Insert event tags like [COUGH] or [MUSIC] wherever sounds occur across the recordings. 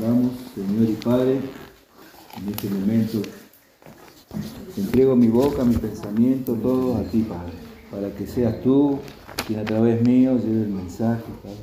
Oramos, Señor y Padre, en este momento entrego mi boca, mi pensamiento, todo a ti, Padre, para que seas tú quien a través mío lleve el mensaje, Padre.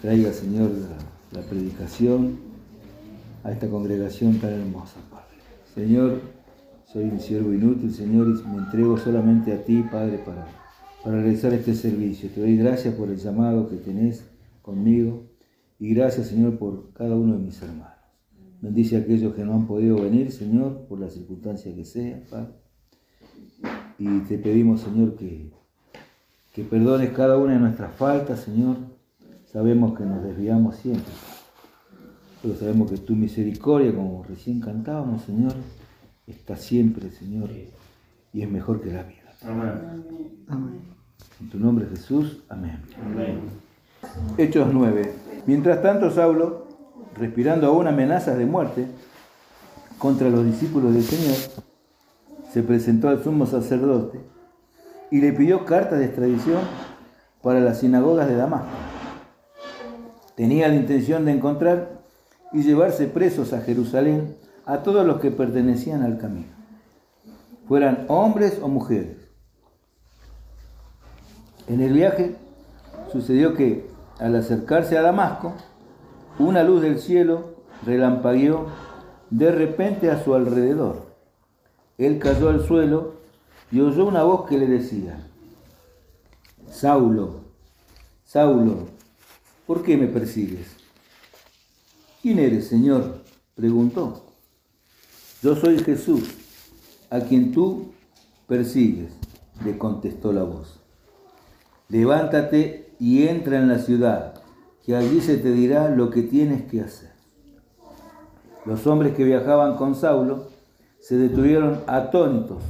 Traiga, Señor, la, predicación a esta congregación tan hermosa, Padre. Señor, soy un siervo inútil, Señor, y me entrego solamente a ti, Padre, para realizar este servicio. Te doy gracias por el llamado que tenés conmigo y gracias, Señor, por cada uno de mis hermanos. Bendice a aquellos que no han podido venir, Señor, por la circunstancia que sea, Padre. Y te pedimos, Señor, que, que perdones cada una de nuestras faltas, Señor. Sabemos que nos desviamos siempre, pero sabemos que tu misericordia, como recién cantábamos, Señor, está siempre, Señor, y es mejor que la vida. Amén. En tu nombre, Jesús. Amén. Amén. Hechos 9. Mientras tanto, Saulo, respirando aún amenazas de muerte contra los discípulos del Señor, se presentó al sumo sacerdote y le pidió cartas de extradición para las sinagogas de Damasco. Tenía la intención de encontrar y llevarse presos a Jerusalén a todos los que pertenecían al camino, fueran hombres o mujeres. En el viaje sucedió que al acercarse a Damasco, una luz del cielo relampagueó de repente a su alrededor. Él cayó al suelo y oyó una voz que le decía, Saulo, Saulo, ¿por qué me persigues? ¿Quién eres, Señor? preguntó. Yo soy Jesús, a quien tú persigues, le contestó la voz. Levántate y entra en la ciudad, que allí se te dirá lo que tienes que hacer. Los hombres que viajaban con Saulo se detuvieron atónitos,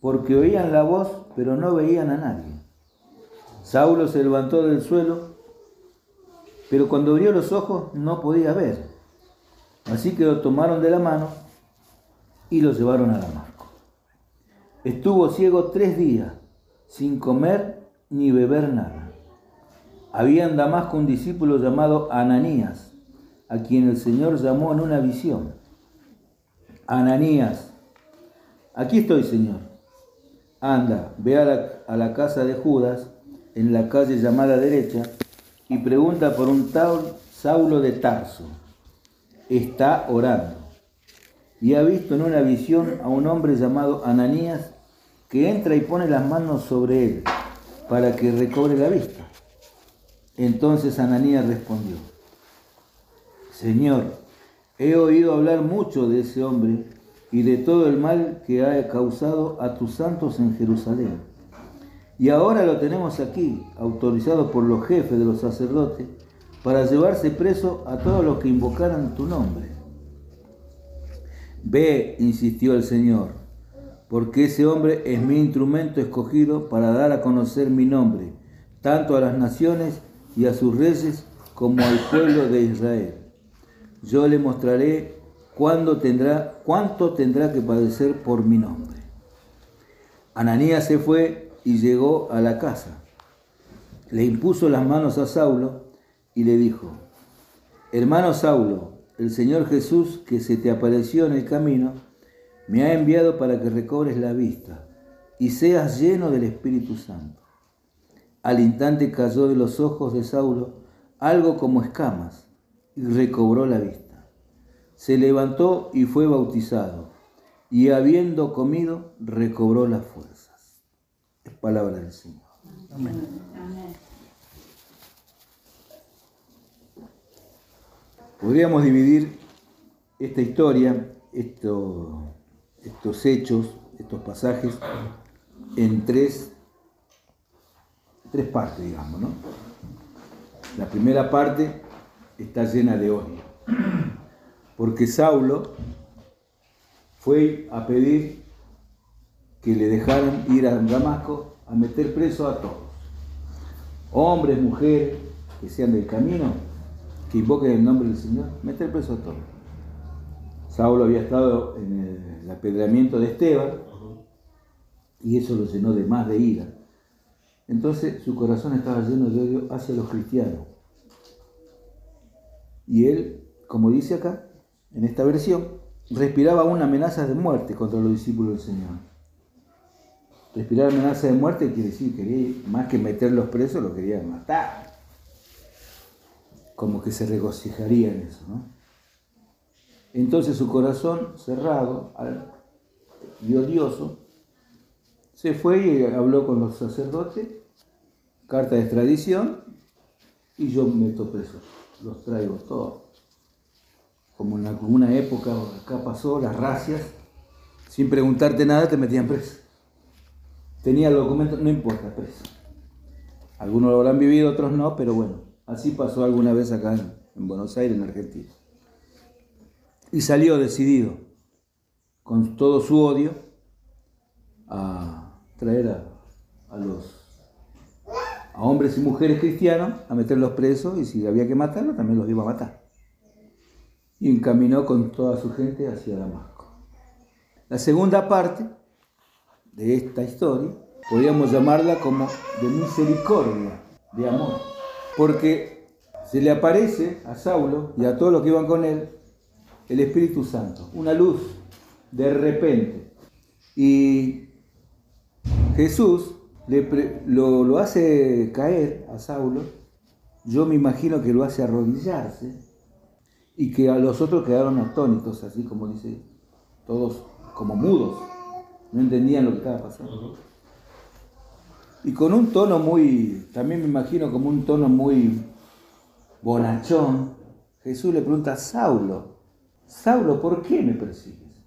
porque oían la voz, pero no veían a nadie. Saulo se levantó del suelo, pero cuando abrió los ojos no podía ver. Así que lo tomaron de la mano y lo llevaron a Damasco. Estuvo ciego tres días, sin comer ni beber nada. Había en Damasco un discípulo llamado Ananías, a quien el Señor llamó en una visión. Ananías, aquí estoy, Señor. Anda, ve a la, a la casa de Judas, en la calle llamada derecha, y pregunta por un tal Saulo de Tarso. Está orando. Y ha visto en una visión a un hombre llamado Ananías que entra y pone las manos sobre él para que recobre la vista. Entonces Ananías respondió, Señor, he oído hablar mucho de ese hombre y de todo el mal que ha causado a tus santos en Jerusalén. Y ahora lo tenemos aquí, autorizado por los jefes de los sacerdotes, para llevarse preso a todos los que invocaran tu nombre. Ve, insistió el Señor, porque ese hombre es mi instrumento escogido para dar a conocer mi nombre, tanto a las naciones y a sus reyes como al pueblo de Israel. Yo le mostraré cuándo tendrá, cuánto tendrá que padecer por mi nombre. Ananías se fue y llegó a la casa. Le impuso las manos a Saulo y le dijo, hermano Saulo, el Señor Jesús que se te apareció en el camino, me ha enviado para que recobres la vista y seas lleno del Espíritu Santo. Al instante cayó de los ojos de Saulo algo como escamas y recobró la vista. Se levantó y fue bautizado, y habiendo comido, recobró las fuerzas. Es palabra del Señor. Amén. Podríamos dividir esta historia, estos, estos hechos, estos pasajes, en tres tres partes, digamos, ¿no? La primera parte está llena de odio, porque Saulo fue a pedir que le dejaran ir a Damasco a meter preso a todos, hombres, mujeres, que sean del camino, que invoquen el nombre del Señor, meter preso a todos. Saulo había estado en el apedreamiento de Esteban y eso lo llenó de más de ira. Entonces su corazón estaba lleno de odio hacia los cristianos. Y él como dice acá, en esta versión, respiraba una amenaza de muerte contra los discípulos del Señor. Respirar amenaza de muerte quiere decir que más que meterlos presos, lo quería matar. Como que se regocijaría en eso, ¿no? Entonces su corazón cerrado y odioso se fue y habló con los sacerdotes, carta de extradición, y yo meto presos, los traigo todos. Como en alguna época acá pasó, las racias, sin preguntarte nada te metían preso. Tenía el documento, no importa, preso. Algunos lo habrán vivido, otros no, pero bueno, así pasó alguna vez acá en Buenos Aires, en Argentina. Y salió decidido, con todo su odio, a traer a, los a hombres y mujeres cristianos a meterlos presos y si había que matarlos también los iba a matar. Y encaminó con toda su gente hacia Damasco. La segunda parte de esta historia podríamos llamarla como de misericordia, de amor, porque se le aparece a Saulo y a todos los que iban con él el Espíritu Santo, una luz de repente. Y Jesús lo, hace caer a Saulo, yo me imagino que lo hace arrodillarse y que a los otros quedaron atónitos, así como dice, todos como mudos, no entendían lo que estaba pasando. Y con un tono muy, también me imagino como un tono muy bonachón, Jesús le pregunta a Saulo, Saulo, ¿por qué me persigues?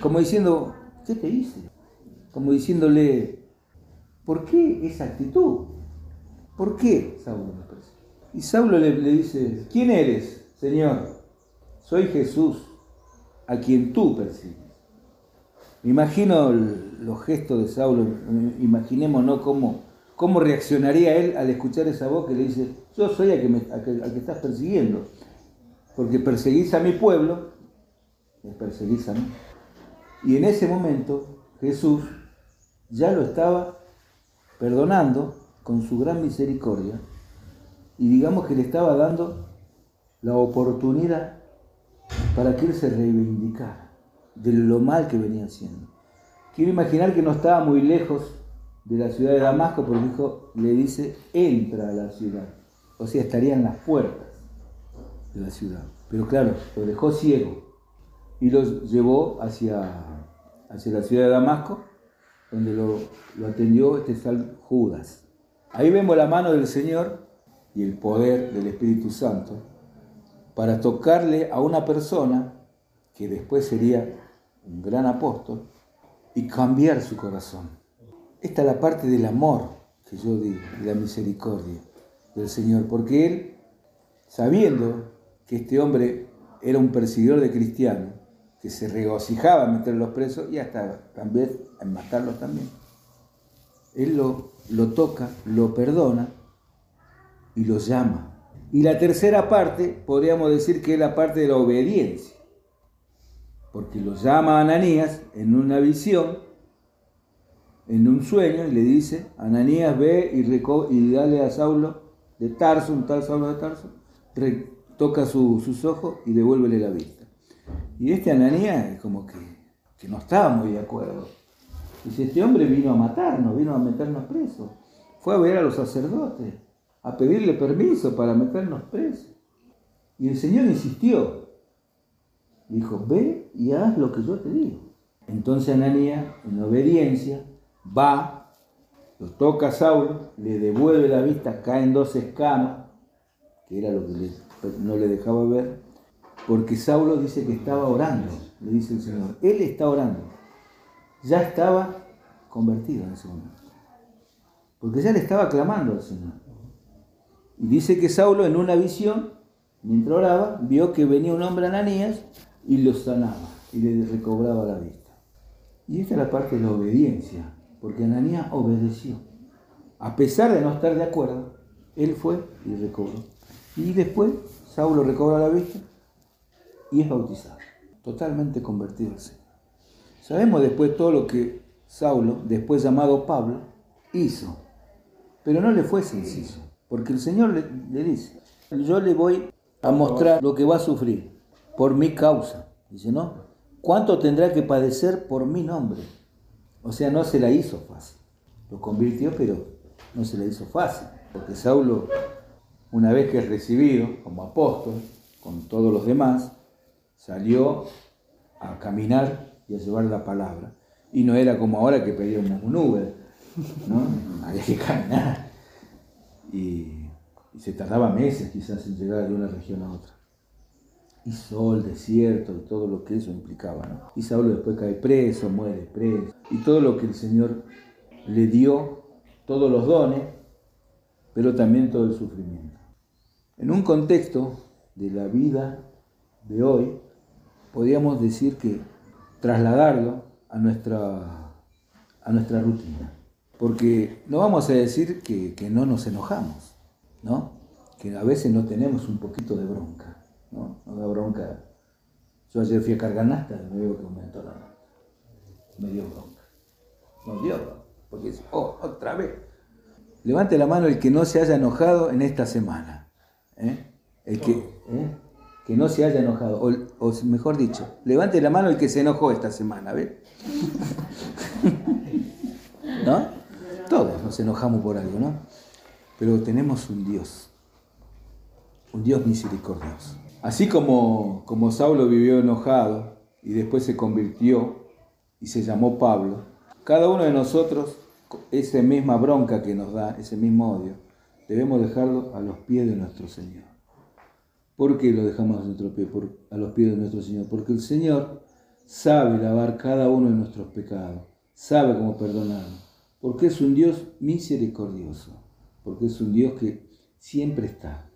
Como diciendo, ¿qué te hice? Como diciéndole, ¿por qué esa actitud? ¿Por qué Saulo Y Saulo le, dice, ¿quién eres, Señor? Soy Jesús, a quien tú persigues. Me imagino los gestos de Saulo, imaginemos ¿no? cómo, cómo reaccionaría él al escuchar esa voz que le dice, yo soy al que, que, estás persiguiendo, porque perseguís a mi pueblo, me perseguís a mí. Y en ese momento Jesús ya lo estaba perdonando con su gran misericordia y digamos que le estaba dando la oportunidad para que se reivindicara de lo mal que venía haciendo. Quiero imaginar que no estaba muy lejos de la ciudad de Damasco porque dijo, le dice, entra a la ciudad. O sea, estaría en las puertas de la ciudad. Pero claro, lo dejó ciego y lo llevó hacia, hacia la ciudad de Damasco donde lo, atendió este tal Judas. Ahí vemos la mano del Señor y el poder del Espíritu Santo para tocarle a una persona que después sería un gran apóstol y cambiar su corazón. Esta es la parte del amor que yo digo, de la misericordia del Señor, porque Él, sabiendo que este hombre era un perseguidor de cristianos, que se regocijaba en meterlos presos y hasta también en matarlos también. Él lo, lo toca, lo perdona y los llama. Y la tercera parte, podríamos decir que es la parte de la obediencia, porque los llama Ananías en una visión, en un sueño, y le dice, Ananías ve y, y dale a Saulo de Tarso, un tal Saulo de Tarso, toca sus ojos y devuélvele la vista. Y este Ananías como que, que no estaba muy de acuerdo. Dice, este hombre vino a matarnos, vino a meternos presos. Fue a ver a los sacerdotes, a pedirle permiso para meternos presos. Y el Señor insistió. Dijo, ve y haz lo que yo te digo. Entonces Ananías, en obediencia, va, lo toca a Saulo, le devuelve la vista, caen dos escamas, que era lo que no le dejaba ver, porque Saulo dice que estaba orando, le dice el Señor. Él está orando. Ya estaba convertido en ese momento. Porque ya le estaba clamando al Señor. Y dice que Saulo en una visión, mientras oraba, vio que venía un hombre Ananías y lo sanaba y le recobraba la vista. Y esta es la parte de la obediencia, porque Ananías obedeció. A pesar de no estar de acuerdo, él fue y recobró. Y después Saulo recobra la vista y es bautizado, totalmente convertido al Señor. Sabemos después todo lo que Saulo, después llamado Pablo, hizo, pero no le fue sencillo, porque el Señor le, dice, yo le voy a mostrar lo que va a sufrir por mi causa. Dice, ¿no? ¿Cuánto tendrá que padecer por mi nombre? O sea, no se la hizo fácil. Lo convirtió, pero no se la hizo fácil. Porque Saulo, una vez que es recibido como apóstol, con todos los demás, salió a caminar y a llevar la palabra. Y no era como ahora que pedíamos un Uber, ¿no? [LAUGHS] Había que caminar. Y, se tardaba meses quizás en llegar de una región a otra. Y sol, desierto y todo lo que eso implicaba. ¿no? Y Saulo después cae preso, muere preso. Y todo lo que el Señor le dio, todos los dones, pero también todo el sufrimiento. En un contexto de la vida de hoy, podríamos decir que trasladarlo a nuestra, a nuestra rutina. Porque no vamos a decir que, no nos enojamos, ¿no? Que a veces no tenemos un poquito de bronca, ¿no? No da bronca. Yo ayer fui a cargar nasta y me veo que aumentó la. Me dio bronca. No dio bronca. Porque dice, oh, otra vez. Levante la mano el que no se haya enojado en esta semana. ¿eh? El que, ¿eh? Que no se haya enojado, o, mejor dicho, levante la mano el que se enojó esta semana, ¿ves? [LAUGHS] ¿No? Todos nos enojamos por algo, ¿no? Pero tenemos un Dios, un Dios misericordioso. Así como, como Saulo vivió enojado y después se convirtió y se llamó Pablo, cada uno de nosotros, esa misma bronca que nos da, ese mismo odio, debemos dejarlo a los pies de nuestro Señor. ¿Por qué lo dejamos a, nuestro a los pies de nuestro Señor? Porque el Señor sabe lavar cada uno de nuestros pecados, sabe cómo perdonar, porque es un Dios misericordioso, porque es un Dios que siempre está.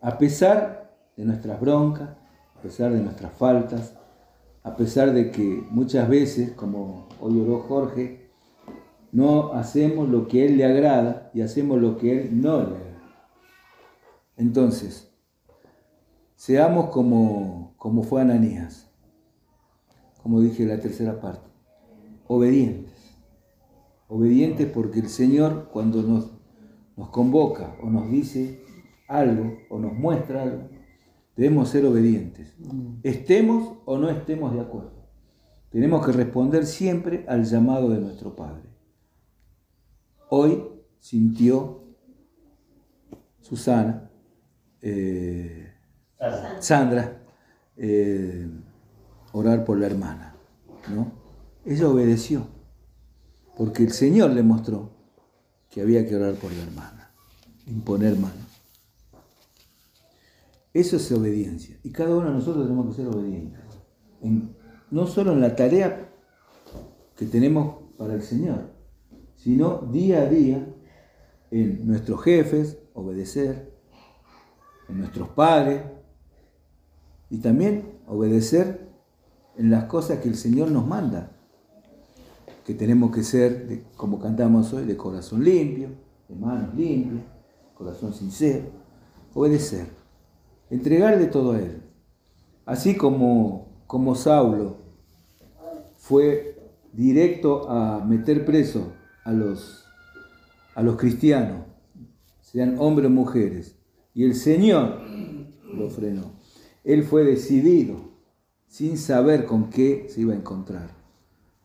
A pesar de nuestras broncas, a pesar de nuestras faltas, a pesar de que muchas veces, como hoy oró Jorge, no hacemos lo que a Él le agrada y hacemos lo que a Él no le agrada. Entonces, Seamos como, como fue Ananías, como dije en la tercera parte, obedientes. Obedientes porque el Señor cuando nos, nos convoca o nos dice algo o nos muestra algo, debemos ser obedientes. Estemos o no estemos de acuerdo. Tenemos que responder siempre al llamado de nuestro Padre. Hoy sintió Susana eh, Sandra, eh, orar por la hermana. ¿no? Ella obedeció, porque el Señor le mostró que había que orar por la hermana, imponer manos. Eso es obediencia. Y cada uno de nosotros tenemos que ser obedientes. no solo en la tarea que tenemos para el Señor, sino día a día en nuestros jefes, obedecer, en nuestros padres, y también obedecer en las cosas que el Señor nos manda, que tenemos que ser, como cantamos hoy, de corazón limpio, de manos limpias, corazón sincero, obedecer, entregarle todo a Él. Así como, como Saulo fue directo a meter preso a los, a los cristianos, sean hombres o mujeres, y el Señor lo frenó. Él fue decidido, sin saber con qué se iba a encontrar.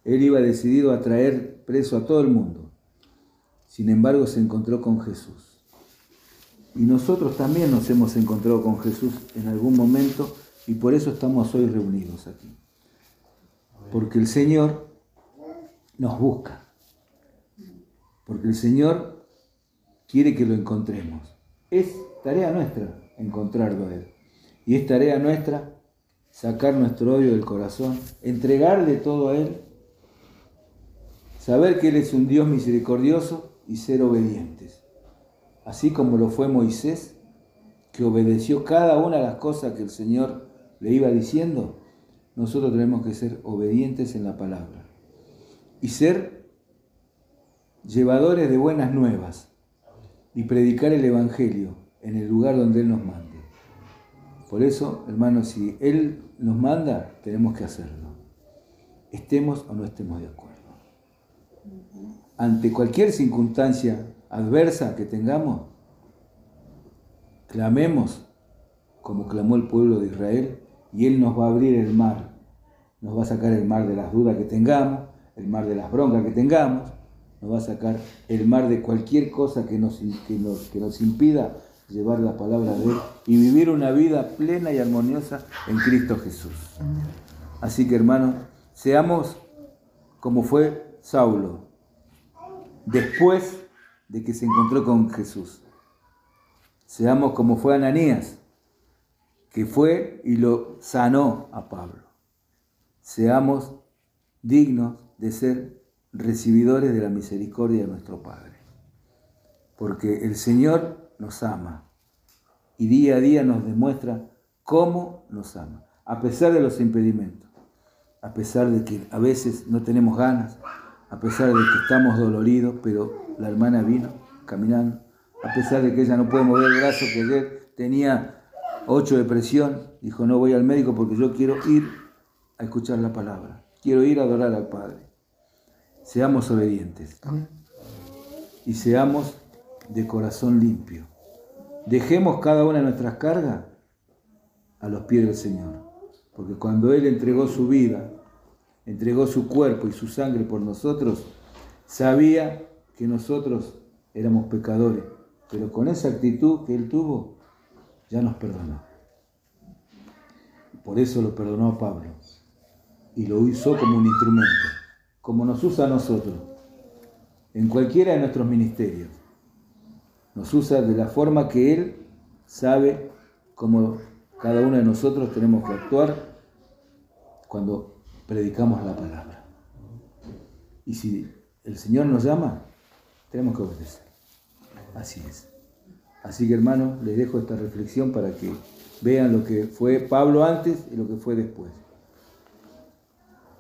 Él iba decidido a traer preso a todo el mundo. Sin embargo, se encontró con Jesús. Y nosotros también nos hemos encontrado con Jesús en algún momento y por eso estamos hoy reunidos aquí. Porque el Señor nos busca. Porque el Señor quiere que lo encontremos. Es tarea nuestra encontrarlo a Él. Y es tarea nuestra sacar nuestro odio del corazón, entregarle todo a Él, saber que Él es un Dios misericordioso y ser obedientes. Así como lo fue Moisés, que obedeció cada una de las cosas que el Señor le iba diciendo, nosotros tenemos que ser obedientes en la palabra y ser llevadores de buenas nuevas y predicar el Evangelio en el lugar donde Él nos mande. Por eso, hermanos, si Él nos manda, tenemos que hacerlo. Estemos o no estemos de acuerdo. Ante cualquier circunstancia adversa que tengamos, clamemos como clamó el pueblo de Israel, y Él nos va a abrir el mar. Nos va a sacar el mar de las dudas que tengamos, el mar de las broncas que tengamos, nos va a sacar el mar de cualquier cosa que nos, que nos, que nos impida llevar la palabra de Él y vivir una vida plena y armoniosa en Cristo Jesús. Así que hermanos, seamos como fue Saulo, después de que se encontró con Jesús. Seamos como fue Ananías, que fue y lo sanó a Pablo. Seamos dignos de ser recibidores de la misericordia de nuestro Padre. Porque el Señor nos ama y día a día nos demuestra cómo nos ama, a pesar de los impedimentos, a pesar de que a veces no tenemos ganas, a pesar de que estamos doloridos, pero la hermana vino caminando, a pesar de que ella no puede mover el brazo, que ayer tenía 8 de presión, dijo, no voy al médico porque yo quiero ir a escuchar la palabra, quiero ir a adorar al Padre. Seamos obedientes y seamos de corazón limpio. Dejemos cada una de nuestras cargas a los pies del Señor, porque cuando Él entregó su vida, entregó su cuerpo y su sangre por nosotros, sabía que nosotros éramos pecadores, pero con esa actitud que Él tuvo, ya nos perdonó. Por eso lo perdonó a Pablo y lo usó como un instrumento, como nos usa a nosotros, en cualquiera de nuestros ministerios. Nos usa de la forma que Él sabe cómo cada uno de nosotros tenemos que actuar cuando predicamos la palabra. Y si el Señor nos llama, tenemos que obedecer. Así es. Así que hermanos, les dejo esta reflexión para que vean lo que fue Pablo antes y lo que fue después.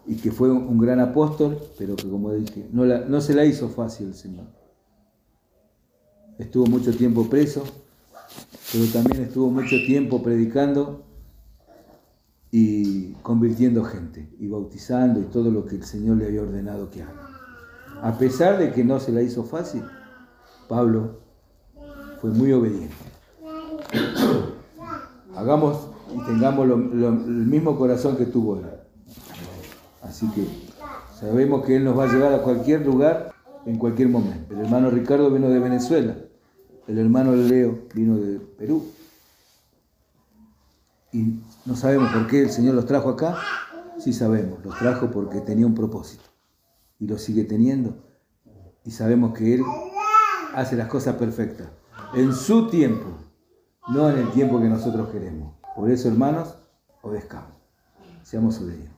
Y que fue un gran apóstol, pero que como dije, no, no se la hizo fácil el Señor. Estuvo mucho tiempo preso, pero también estuvo mucho tiempo predicando y convirtiendo gente y bautizando y todo lo que el Señor le había ordenado que haga. A pesar de que no se la hizo fácil, Pablo fue muy obediente. [COUGHS] Hagamos y tengamos el mismo corazón que tuvo él. Así que sabemos que Él nos va a llevar a cualquier lugar en cualquier momento. El hermano Ricardo vino de Venezuela, el hermano Leo vino de Perú. Y no sabemos por qué el Señor los trajo acá. Sí sabemos, los trajo porque tenía un propósito. Y lo sigue teniendo. Y sabemos que Él hace las cosas perfectas. En su tiempo, no en el tiempo que nosotros queremos. Por eso, hermanos, obedezcamos. Seamos obedientes.